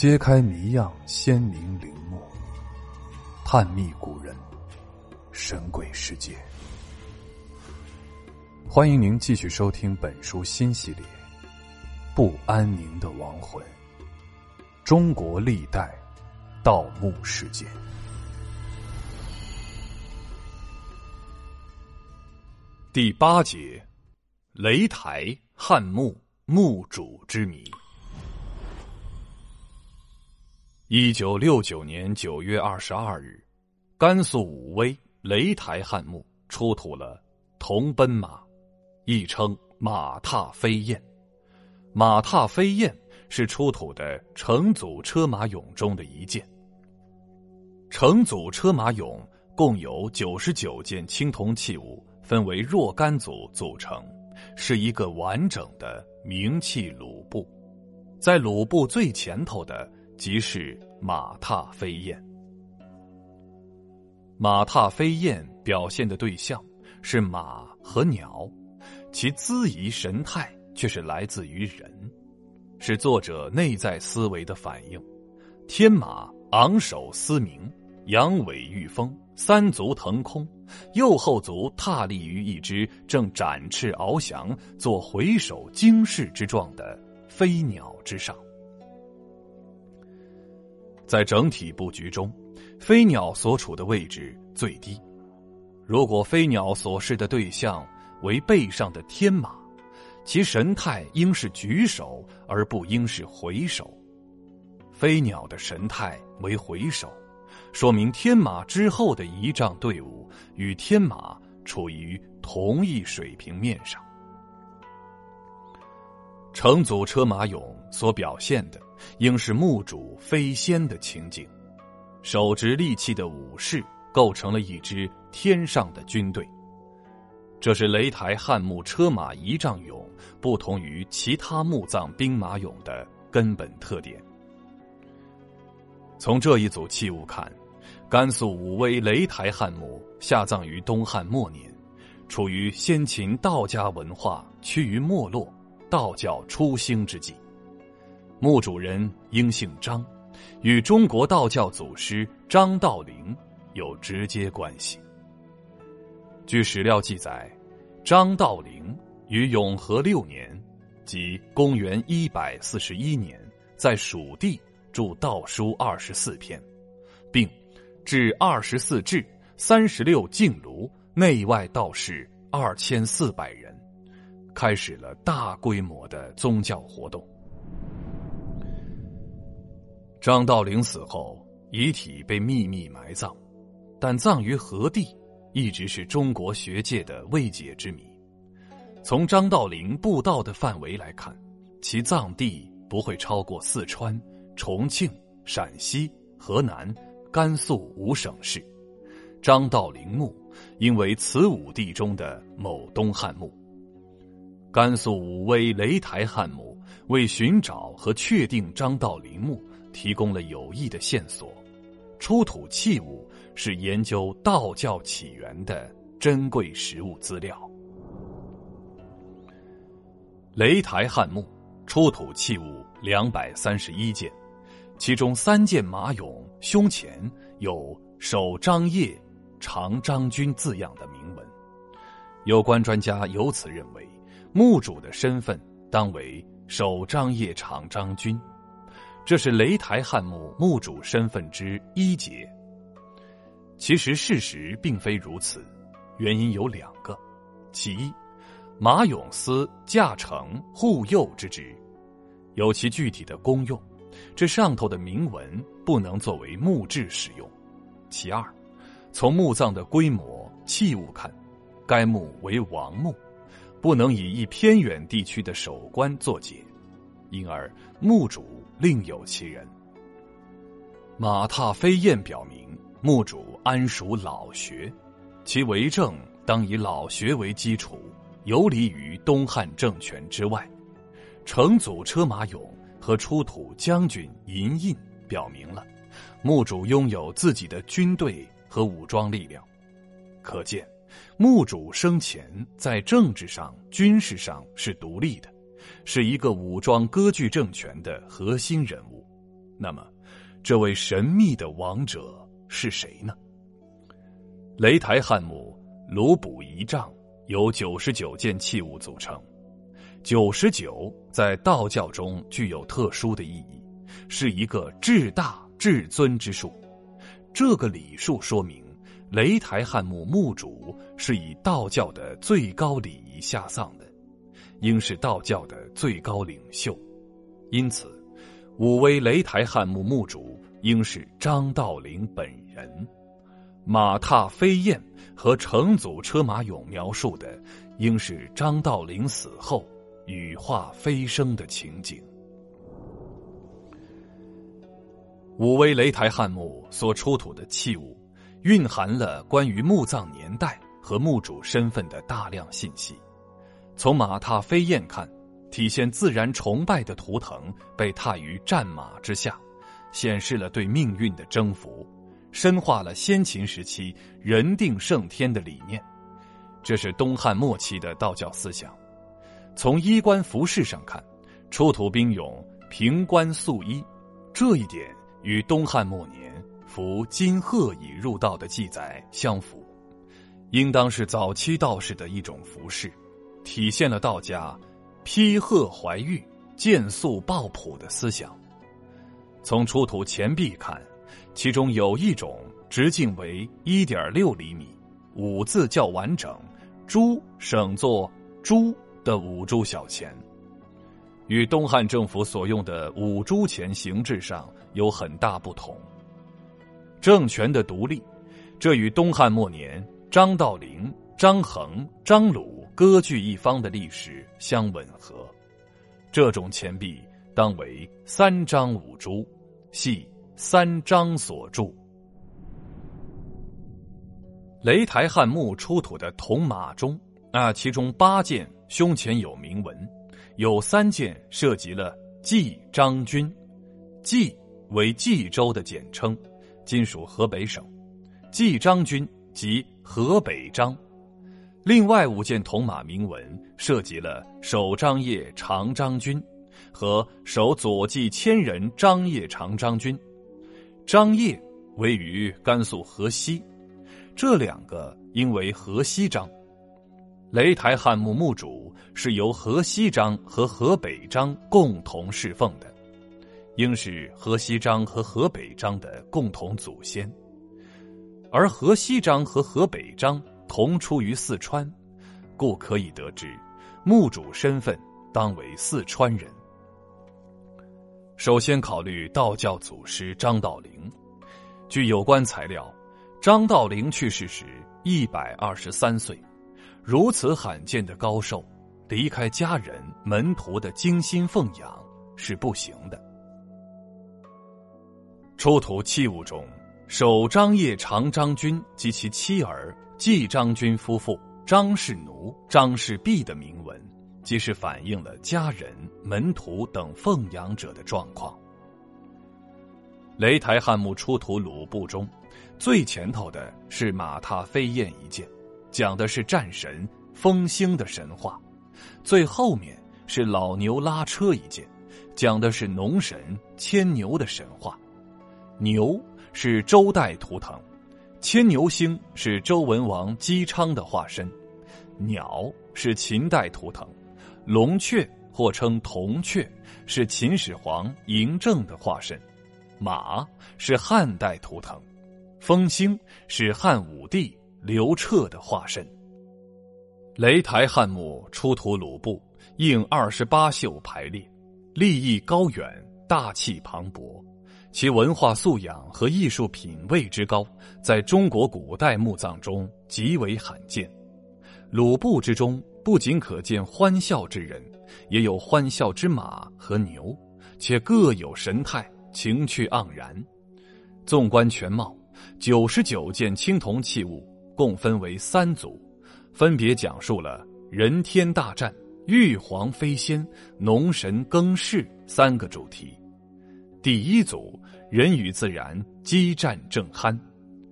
揭开谜样鲜明陵墓，探秘古人，神鬼世界。欢迎您继续收听本书新系列《不安宁的亡魂：中国历代盗墓事件》第八节：擂台汉墓墓主之谜。一九六九年九月二十二日，甘肃武威雷台汉墓出土了铜奔马，亦称马踏飞燕。马踏飞燕是出土的成组车马俑中的一件。成组车马俑共有九十九件青铜器物，分为若干组组成，是一个完整的名器鲁布。在鲁布最前头的。即是马踏飞燕。马踏飞燕表现的对象是马和鸟，其姿仪神态却是来自于人，是作者内在思维的反应。天马昂首嘶鸣，扬尾御风，三足腾空，右后足踏立于一只正展翅翱翔、做回首惊世之状的飞鸟之上。在整体布局中，飞鸟所处的位置最低。如果飞鸟所示的对象为背上的天马，其神态应是举手而不应是回首。飞鸟的神态为回首，说明天马之后的仪仗队伍与天马处于同一水平面上。成组车马俑所表现的。应是墓主飞仙的情景，手执利器的武士构成了一支天上的军队。这是擂台汉墓车马仪仗俑不同于其他墓葬兵马俑的根本特点。从这一组器物看，甘肃武威擂台汉墓下葬于东汉末年，处于先秦道家文化趋于没落、道教初兴之际。墓主人应姓张，与中国道教祖师张道陵有直接关系。据史料记载，张道陵于永和六年，即公元一百四十一年，在蜀地著道书二十四篇，并制二十四志、三十六净炉，内外道士二千四百人，开始了大规模的宗教活动。张道陵死后，遗体被秘密埋葬，但葬于何地，一直是中国学界的未解之谜。从张道陵布道的范围来看，其葬地不会超过四川、重庆、陕西、河南、甘肃五省市。张道陵墓应为此五地中的某东汉墓。甘肃武威雷台汉墓为寻找和确定张道陵墓。提供了有益的线索，出土器物是研究道教起源的珍贵实物资料。雷台汉墓出土器物两百三十一件，其中三件马俑胸前有“守张掖，长张军”字样的铭文。有关专家由此认为，墓主的身份当为“守张掖，长张军”。这是擂台汉墓墓主身份之一节。其实事实并非如此，原因有两个：其一，马俑司驾乘护佑之职，有其具体的功用，这上头的铭文不能作为墓志使用；其二，从墓葬的规模器物看，该墓为王墓，不能以一偏远地区的守关作解，因而墓主。另有其人。马踏飞燕表明墓主安属老学，其为政当以老学为基础，游离于东汉政权之外。成组车马俑和出土将军银印表明了墓主拥有自己的军队和武装力量，可见墓主生前在政治上、军事上是独立的。是一个武装割据政权的核心人物，那么，这位神秘的王者是谁呢？擂台汉墓卢卜仪仗由九十九件器物组成，九十九在道教中具有特殊的意义，是一个至大至尊之数。这个礼数说明，雷台汉墓墓主是以道教的最高礼仪下葬的，应是道教的最高领袖。因此，武威雷台汉墓墓主应是张道陵本人。马踏飞燕和乘组车马俑描述的，应是张道陵死后羽化飞升的情景。武威雷台汉墓所出土的器物，蕴含了关于墓葬年代和墓主身份的大量信息。从马踏飞燕看，体现自然崇拜的图腾被踏于战马之下，显示了对命运的征服，深化了先秦时期人定胜天的理念。这是东汉末期的道教思想。从衣冠服饰上看，出土兵俑平冠素衣，这一点。与东汉末年服金鹤已入道的记载相符，应当是早期道士的一种服饰，体现了道家披鹤怀玉、剑素抱朴的思想。从出土钱币看，其中有一种直径为一点六厘米、五字较完整、珠省作珠的五铢小钱。与东汉政府所用的五铢钱形制上有很大不同。政权的独立，这与东汉末年张道陵、张衡、张鲁割据一方的历史相吻合。这种钱币当为三张五铢，系三张所铸。擂台汉墓出土的铜马钟，啊，其中八件胸前有铭文。有三件涉及了冀章军，冀为冀州的简称，今属河北省。冀章军即河北章。另外五件铜马铭文涉及了守张掖长张军和守左骑千人张掖长张军。张掖位于甘肃河西，这两个应为河西章。雷台汉墓墓主是由河西章和河北章共同侍奉的，应是河西章和河北章的共同祖先，而河西章和河北章同出于四川，故可以得知墓主身份当为四川人。首先考虑道教祖师张道陵，据有关材料，张道陵去世时一百二十三岁。如此罕见的高寿，离开家人门徒的精心奉养是不行的。出土器物中，守张掖长张军及其妻儿季张军夫妇张氏奴、张氏婢的铭文，即是反映了家人、门徒等奉养者的状况。擂台汉墓出土鲁布中，最前头的是马踏飞燕一件。讲的是战神风兴的神话，最后面是老牛拉车一件，讲的是农神牵牛的神话。牛是周代图腾，牵牛星是周文王姬昌的化身。鸟是秦代图腾，龙雀或称铜雀是秦始皇嬴政的化身。马是汉代图腾，风星是汉武帝。刘彻的化身。擂台汉墓出土鲁布，应二十八宿排列，立意高远，大气磅礴，其文化素养和艺术品位之高，在中国古代墓葬中极为罕见。鲁布之中，不仅可见欢笑之人，也有欢笑之马和牛，且各有神态，情趣盎然。纵观全貌，九十九件青铜器物。共分为三组，分别讲述了人天大战、玉皇飞仙、农神更世三个主题。第一组人与自然激战正酣，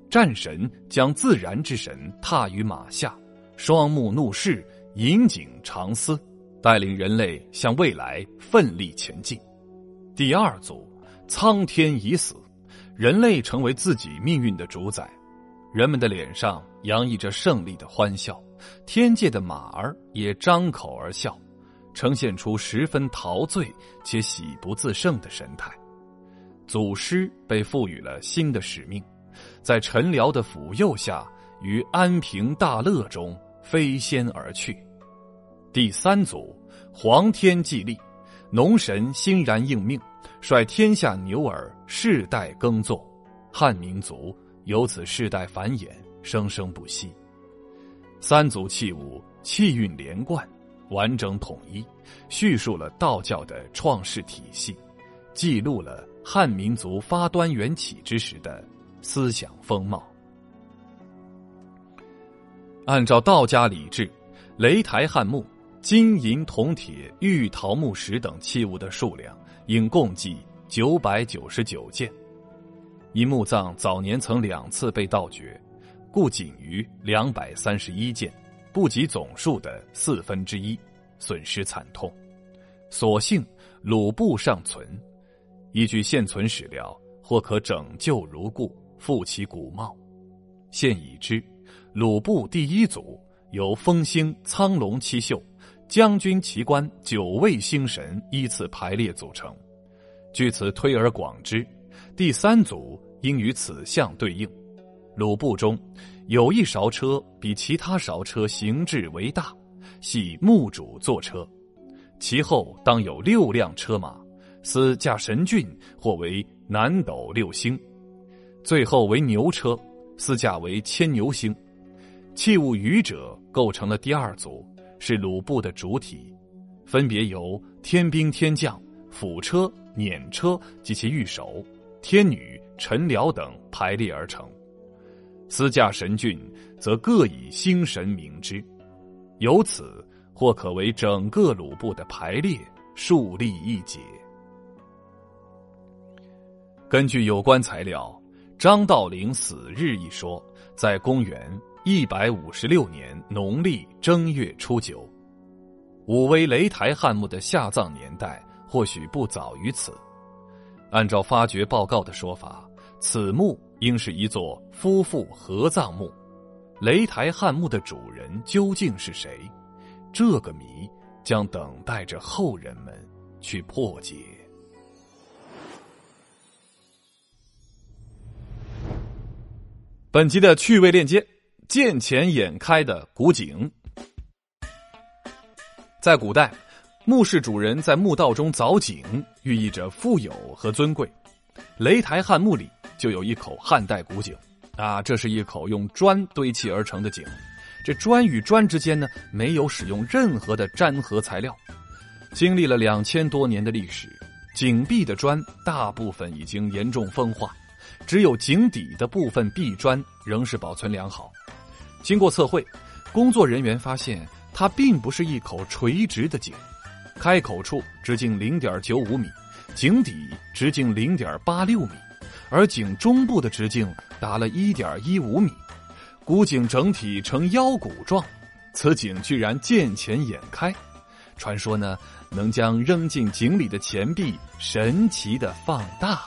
战神将自然之神踏于马下，双目怒视，引颈长思，带领人类向未来奋力前进。第二组苍天已死，人类成为自己命运的主宰。人们的脸上洋溢着胜利的欢笑，天界的马儿也张口而笑，呈现出十分陶醉且喜不自胜的神态。祖师被赋予了新的使命，在陈辽的抚佑下，于安平大乐中飞仙而去。第三组，黄天既立，农神欣然应命，率天下牛耳世代耕作，汉民族。由此世代繁衍，生生不息。三组器物气韵连贯，完整统一，叙述了道教的创世体系，记录了汉民族发端缘起之时的思想风貌。按照道家礼制，擂台汉墓金银铜铁玉桃木石等器物的数量应共计九百九十九件。因墓葬早年曾两次被盗掘，故仅余两百三十一件，不及总数的四分之一，损失惨痛。所幸鲁布尚存，依据现存史料，或可拯救如故，复其古貌。现已知，鲁布第一组由风星、苍龙七宿、将军奇观九位星神依次排列组成。据此推而广之。第三组应与此相对应，鲁布中有一勺车比其他勺车形制为大，系墓主坐车，其后当有六辆车马，司驾神骏或为南斗六星，最后为牛车，司驾为牵牛星，器物余者构成了第二组，是鲁布的主体，分别由天兵天将、辅车、辇车及其御手。天女、臣僚等排列而成，司驾神骏则各以星神名之，由此或可为整个鲁部的排列树立一解。根据有关材料，张道陵死日一说在公元一百五十六年农历正月初九，武威雷台汉墓的下葬年代或许不早于此。按照发掘报告的说法，此墓应是一座夫妇合葬墓。雷台汉墓的主人究竟是谁？这个谜将等待着后人们去破解。本集的趣味链接：见钱眼开的古井。在古代。墓室主人在墓道中凿井，寓意着富有和尊贵。擂台汉墓里就有一口汉代古井，啊，这是一口用砖堆砌而成的井。这砖与砖之间呢，没有使用任何的粘合材料。经历了两千多年的历史，井壁的砖大部分已经严重风化，只有井底的部分壁砖仍是保存良好。经过测绘，工作人员发现它并不是一口垂直的井。开口处直径零点九五米，井底直径零点八六米，而井中部的直径达了一点一五米。古井整体呈腰鼓状，此井居然见钱眼开，传说呢能将扔进井里的钱币神奇的放大。